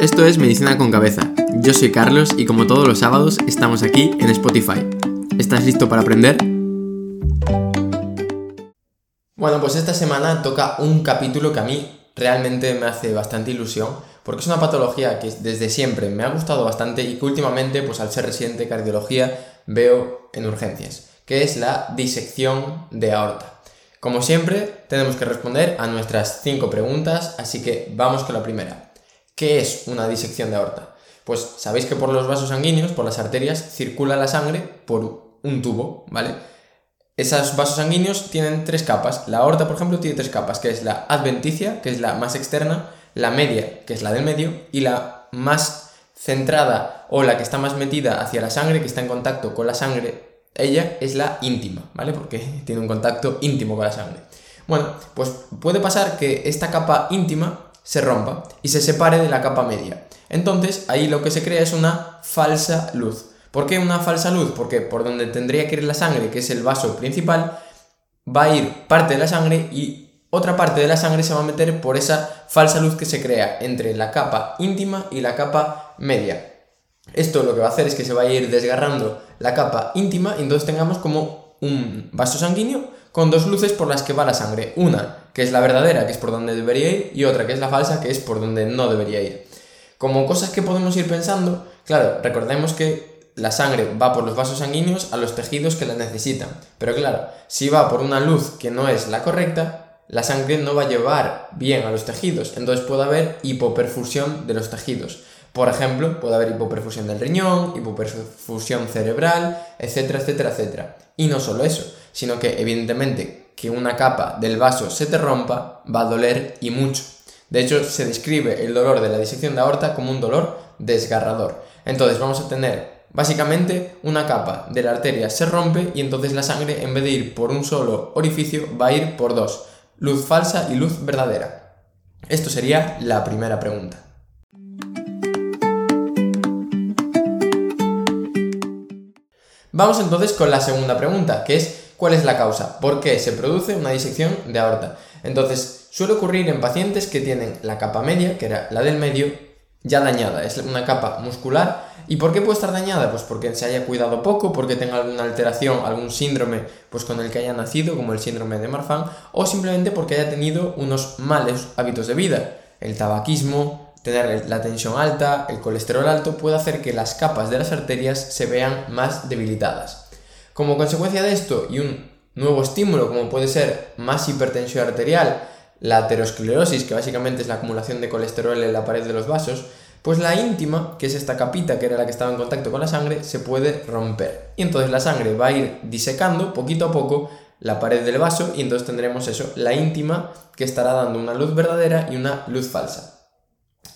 Esto es Medicina con Cabeza. Yo soy Carlos y como todos los sábados estamos aquí en Spotify. ¿Estás listo para aprender? Bueno, pues esta semana toca un capítulo que a mí realmente me hace bastante ilusión porque es una patología que desde siempre me ha gustado bastante y que últimamente, pues al ser residente de cardiología, veo en urgencias, que es la disección de aorta. Como siempre, tenemos que responder a nuestras cinco preguntas, así que vamos con la primera. ¿Qué es una disección de aorta? Pues sabéis que por los vasos sanguíneos, por las arterias, circula la sangre por un tubo, ¿vale? Esos vasos sanguíneos tienen tres capas. La aorta, por ejemplo, tiene tres capas, que es la adventicia, que es la más externa, la media, que es la del medio, y la más centrada o la que está más metida hacia la sangre, que está en contacto con la sangre ella es la íntima, ¿vale? Porque tiene un contacto íntimo con la sangre. Bueno, pues puede pasar que esta capa íntima se rompa y se separe de la capa media. Entonces ahí lo que se crea es una falsa luz. ¿Por qué una falsa luz? Porque por donde tendría que ir la sangre, que es el vaso principal, va a ir parte de la sangre y otra parte de la sangre se va a meter por esa falsa luz que se crea entre la capa íntima y la capa media. Esto lo que va a hacer es que se va a ir desgarrando la capa íntima y entonces tengamos como un vaso sanguíneo con dos luces por las que va la sangre. Una que es la verdadera, que es por donde debería ir, y otra que es la falsa, que es por donde no debería ir. Como cosas que podemos ir pensando, claro, recordemos que la sangre va por los vasos sanguíneos a los tejidos que la necesitan. Pero claro, si va por una luz que no es la correcta, la sangre no va a llevar bien a los tejidos, entonces puede haber hipoperfusión de los tejidos. Por ejemplo, puede haber hipoperfusión del riñón, hipoperfusión cerebral, etcétera, etcétera, etcétera. Y no solo eso, sino que evidentemente que una capa del vaso se te rompa va a doler y mucho. De hecho, se describe el dolor de la disección de aorta como un dolor desgarrador. Entonces vamos a tener básicamente una capa de la arteria se rompe y entonces la sangre en vez de ir por un solo orificio va a ir por dos, luz falsa y luz verdadera. Esto sería la primera pregunta. Vamos entonces con la segunda pregunta, que es ¿cuál es la causa? ¿Por qué se produce una disección de aorta? Entonces, suele ocurrir en pacientes que tienen la capa media, que era la del medio, ya dañada, es una capa muscular. ¿Y por qué puede estar dañada? Pues porque se haya cuidado poco, porque tenga alguna alteración, algún síndrome pues con el que haya nacido, como el síndrome de Marfan, o simplemente porque haya tenido unos malos hábitos de vida, el tabaquismo, tener la tensión alta, el colesterol alto, puede hacer que las capas de las arterias se vean más debilitadas. Como consecuencia de esto y un nuevo estímulo como puede ser más hipertensión arterial, la aterosclerosis, que básicamente es la acumulación de colesterol en la pared de los vasos, pues la íntima, que es esta capita que era la que estaba en contacto con la sangre, se puede romper. Y entonces la sangre va a ir disecando poquito a poco la pared del vaso y entonces tendremos eso, la íntima que estará dando una luz verdadera y una luz falsa.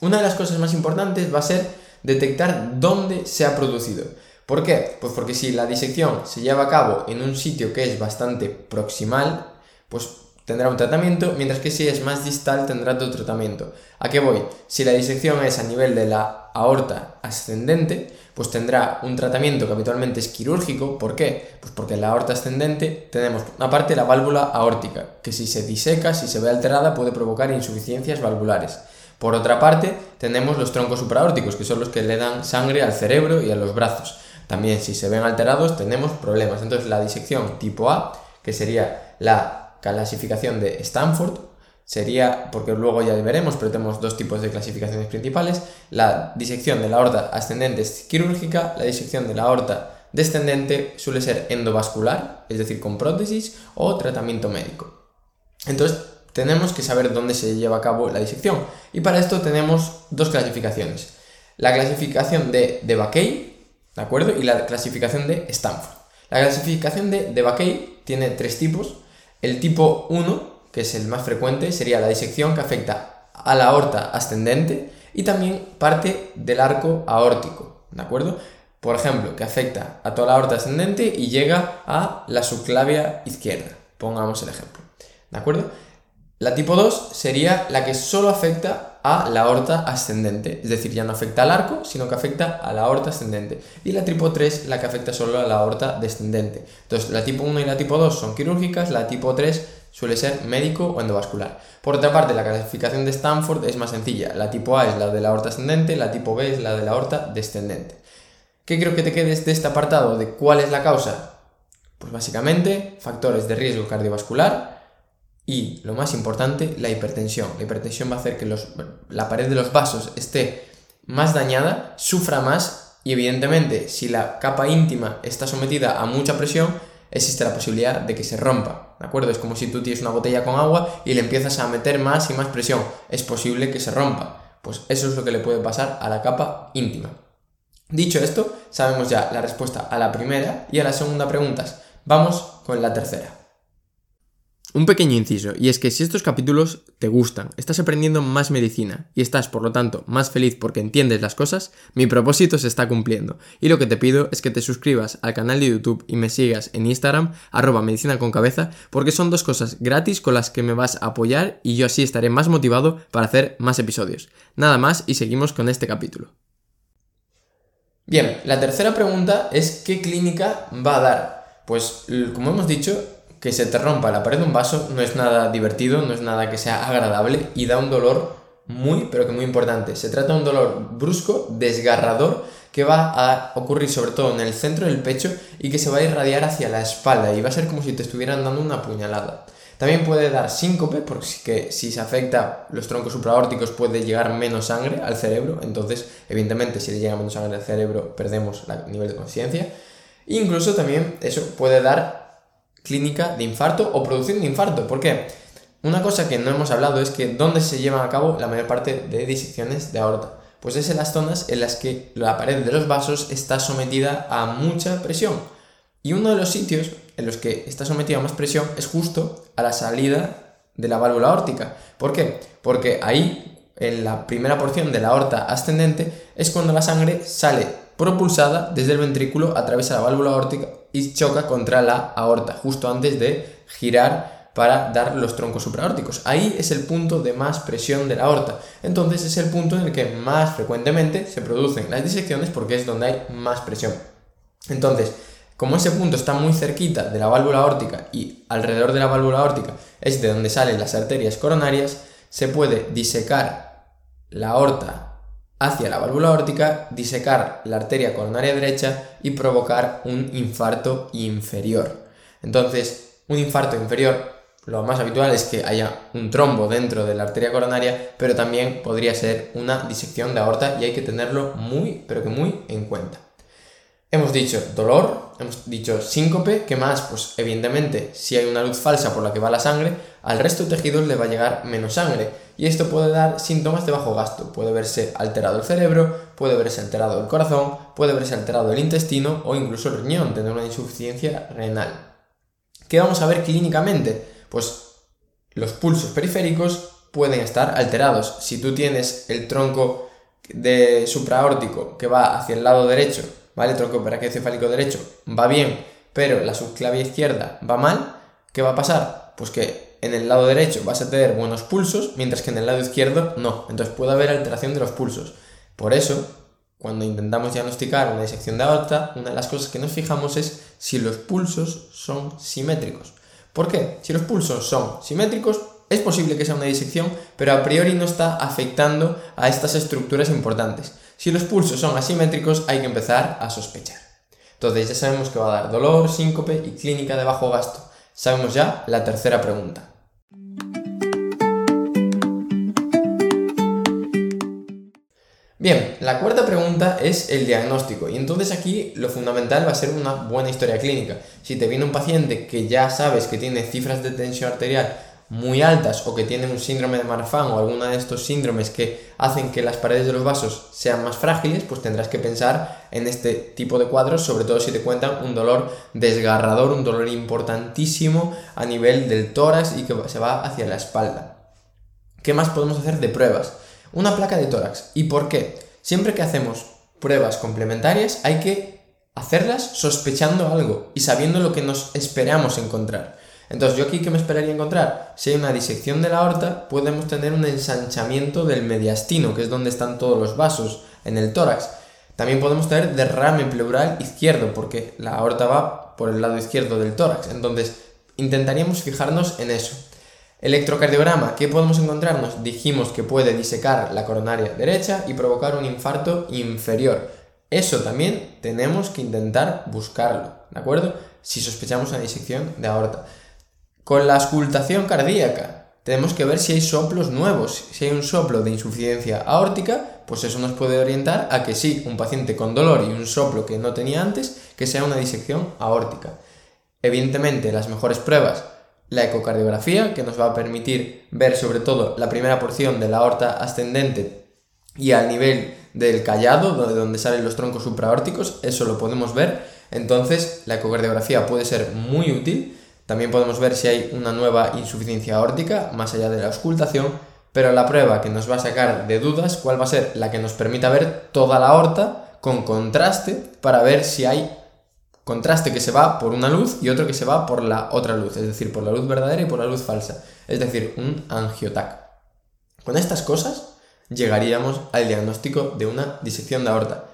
Una de las cosas más importantes va a ser detectar dónde se ha producido. ¿Por qué? Pues porque si la disección se lleva a cabo en un sitio que es bastante proximal, pues tendrá un tratamiento, mientras que si es más distal tendrá otro tratamiento. ¿A qué voy? Si la disección es a nivel de la aorta ascendente, pues tendrá un tratamiento que habitualmente es quirúrgico. ¿Por qué? Pues porque en la aorta ascendente tenemos una parte la válvula aórtica, que si se diseca, si se ve alterada, puede provocar insuficiencias valvulares. Por otra parte, tenemos los troncos supraórticos, que son los que le dan sangre al cerebro y a los brazos. También, si se ven alterados, tenemos problemas. Entonces, la disección tipo A, que sería la clasificación de Stanford, sería, porque luego ya veremos, pero tenemos dos tipos de clasificaciones principales. La disección de la aorta ascendente es quirúrgica, la disección de la aorta descendente suele ser endovascular, es decir, con prótesis o tratamiento médico. Entonces, tenemos que saber dónde se lleva a cabo la disección. Y para esto tenemos dos clasificaciones. La clasificación de, de ¿de acuerdo? Y la clasificación de Stanford. La clasificación de, de tiene tres tipos. El tipo 1, que es el más frecuente, sería la disección que afecta a la aorta ascendente y también parte del arco aórtico, ¿de acuerdo? Por ejemplo, que afecta a toda la aorta ascendente y llega a la subclavia izquierda. Pongamos el ejemplo, ¿de acuerdo? La tipo 2 sería la que solo afecta a la aorta ascendente, es decir, ya no afecta al arco, sino que afecta a la aorta ascendente. Y la tipo 3 la que afecta solo a la aorta descendente. Entonces, la tipo 1 y la tipo 2 son quirúrgicas, la tipo 3 suele ser médico o endovascular. Por otra parte, la clasificación de Stanford es más sencilla. La tipo A es la de la aorta ascendente, la tipo B es la de la aorta descendente. ¿Qué creo que te quedes de este apartado de cuál es la causa? Pues básicamente factores de riesgo cardiovascular y, lo más importante, la hipertensión. La hipertensión va a hacer que la pared de los vasos esté más dañada, sufra más y evidentemente si la capa íntima está sometida a mucha presión, existe la posibilidad de que se rompa, ¿de acuerdo? Es como si tú tienes una botella con agua y le empiezas a meter más y más presión, es posible que se rompa. Pues eso es lo que le puede pasar a la capa íntima. Dicho esto, sabemos ya la respuesta a la primera y a la segunda preguntas. Vamos con la tercera. Un pequeño inciso, y es que si estos capítulos te gustan, estás aprendiendo más medicina y estás, por lo tanto, más feliz porque entiendes las cosas, mi propósito se está cumpliendo. Y lo que te pido es que te suscribas al canal de YouTube y me sigas en Instagram, arroba medicina con cabeza, porque son dos cosas gratis con las que me vas a apoyar y yo así estaré más motivado para hacer más episodios. Nada más y seguimos con este capítulo. Bien, la tercera pregunta es ¿qué clínica va a dar? Pues como hemos dicho, que se te rompa la pared de un vaso no es nada divertido, no es nada que sea agradable y da un dolor muy, pero que muy importante. Se trata de un dolor brusco, desgarrador, que va a ocurrir sobre todo en el centro del pecho y que se va a irradiar hacia la espalda y va a ser como si te estuvieran dando una puñalada. También puede dar síncope, porque si se afecta los troncos supraórticos puede llegar menos sangre al cerebro, entonces evidentemente si le llega menos sangre al cerebro perdemos el nivel de conciencia. Incluso también eso puede dar clínica de infarto o producción de infarto. ¿Por qué? Una cosa que no hemos hablado es que dónde se llevan a cabo la mayor parte de disecciones de aorta. Pues es en las zonas en las que la pared de los vasos está sometida a mucha presión. Y uno de los sitios en los que está sometido a más presión es justo a la salida de la válvula órtica. ¿Por qué? Porque ahí, en la primera porción de la aorta ascendente, es cuando la sangre sale propulsada desde el ventrículo, atraviesa la válvula órtica y choca contra la aorta, justo antes de girar para dar los troncos supraórticos. Ahí es el punto de más presión de la aorta. Entonces es el punto en el que más frecuentemente se producen las disecciones porque es donde hay más presión. Entonces, como ese punto está muy cerquita de la válvula aórtica y alrededor de la válvula aórtica es de donde salen las arterias coronarias, se puede disecar la aorta hacia la válvula aórtica, disecar la arteria coronaria derecha y provocar un infarto inferior. Entonces, un infarto inferior, lo más habitual es que haya un trombo dentro de la arteria coronaria, pero también podría ser una disección de aorta y hay que tenerlo muy, pero que muy en cuenta. Hemos dicho dolor, hemos dicho síncope, ¿qué más? Pues evidentemente, si hay una luz falsa por la que va la sangre, al resto de tejidos le va a llegar menos sangre. Y esto puede dar síntomas de bajo gasto. Puede verse alterado el cerebro, puede verse alterado el corazón, puede verse alterado el intestino o incluso el riñón, tener una insuficiencia renal. ¿Qué vamos a ver clínicamente? Pues los pulsos periféricos pueden estar alterados. Si tú tienes el tronco de supraórtico que va hacia el lado derecho ¿vale? Tronco brachiocefálico derecho va bien, pero la subclavia izquierda va mal, ¿qué va a pasar? Pues que en el lado derecho vas a tener buenos pulsos, mientras que en el lado izquierdo no. Entonces puede haber alteración de los pulsos. Por eso, cuando intentamos diagnosticar una disección de aorta, una de las cosas que nos fijamos es si los pulsos son simétricos. ¿Por qué? Si los pulsos son simétricos, es posible que sea una disección, pero a priori no está afectando a estas estructuras importantes. Si los pulsos son asimétricos, hay que empezar a sospechar. Entonces ya sabemos que va a dar dolor, síncope y clínica de bajo gasto. Sabemos ya la tercera pregunta. Bien, la cuarta pregunta es el diagnóstico y entonces aquí lo fundamental va a ser una buena historia clínica. Si te viene un paciente que ya sabes que tiene cifras de tensión arterial muy altas o que tienen un síndrome de Marfan o alguno de estos síndromes que hacen que las paredes de los vasos sean más frágiles, pues tendrás que pensar en este tipo de cuadros, sobre todo si te cuentan un dolor desgarrador, un dolor importantísimo a nivel del tórax y que se va hacia la espalda. ¿Qué más podemos hacer de pruebas? Una placa de tórax. ¿Y por qué? Siempre que hacemos pruebas complementarias hay que hacerlas sospechando algo y sabiendo lo que nos esperamos encontrar. Entonces, ¿yo aquí qué me esperaría encontrar? Si hay una disección de la aorta, podemos tener un ensanchamiento del mediastino, que es donde están todos los vasos en el tórax. También podemos tener derrame pleural izquierdo, porque la aorta va por el lado izquierdo del tórax. Entonces, intentaríamos fijarnos en eso. Electrocardiograma, ¿qué podemos encontrarnos? Dijimos que puede disecar la coronaria derecha y provocar un infarto inferior. Eso también tenemos que intentar buscarlo, ¿de acuerdo? Si sospechamos una disección de aorta. Con la auscultación cardíaca, tenemos que ver si hay soplos nuevos. Si hay un soplo de insuficiencia aórtica, pues eso nos puede orientar a que sí, un paciente con dolor y un soplo que no tenía antes, que sea una disección aórtica. Evidentemente, las mejores pruebas, la ecocardiografía, que nos va a permitir ver sobre todo la primera porción de la aorta ascendente y al nivel del callado, de donde salen los troncos supraórticos, eso lo podemos ver. Entonces, la ecocardiografía puede ser muy útil también podemos ver si hay una nueva insuficiencia aórtica, más allá de la auscultación, pero la prueba que nos va a sacar de dudas, ¿cuál va a ser? La que nos permita ver toda la aorta con contraste para ver si hay contraste que se va por una luz y otro que se va por la otra luz, es decir, por la luz verdadera y por la luz falsa, es decir, un angiotac. Con estas cosas llegaríamos al diagnóstico de una disección de aorta.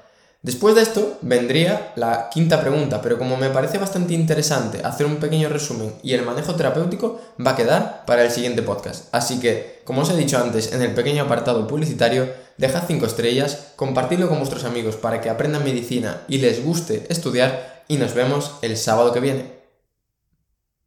Después de esto vendría la quinta pregunta, pero como me parece bastante interesante hacer un pequeño resumen y el manejo terapéutico va a quedar para el siguiente podcast. Así que, como os he dicho antes en el pequeño apartado publicitario, dejad 5 estrellas, compartidlo con vuestros amigos para que aprendan medicina y les guste estudiar y nos vemos el sábado que viene.